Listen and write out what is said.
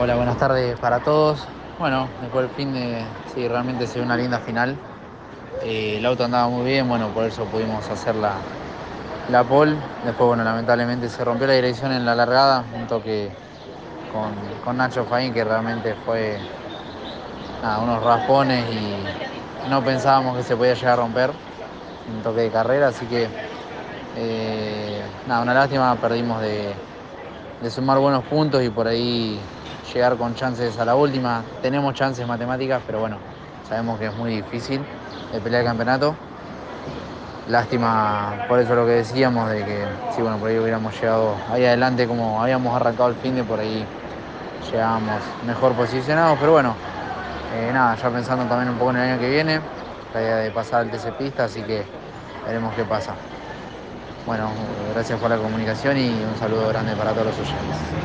Hola, buenas tardes para todos. Bueno, después del fin de, sí, realmente se dio una linda final. Eh, el auto andaba muy bien, bueno, por eso pudimos hacer la, la pole. Después, bueno, lamentablemente se rompió la dirección en la largada, un toque con, con Nacho Faín que realmente fue unos raspones y no pensábamos que se podía llegar a romper un toque de carrera, así que eh, nada, una lástima, perdimos de, de sumar buenos puntos y por ahí llegar con chances a la última. Tenemos chances matemáticas, pero bueno, sabemos que es muy difícil de pelear el campeonato. Lástima por eso lo que decíamos, de que si bueno, por ahí hubiéramos llegado ahí adelante como habíamos arrancado el fin de por ahí llegábamos mejor posicionados, pero bueno, eh, nada, ya pensando también un poco en el año que viene, la idea de pasar al TC Pista, así que veremos qué pasa. Bueno, gracias por la comunicación y un saludo grande para todos los oyentes.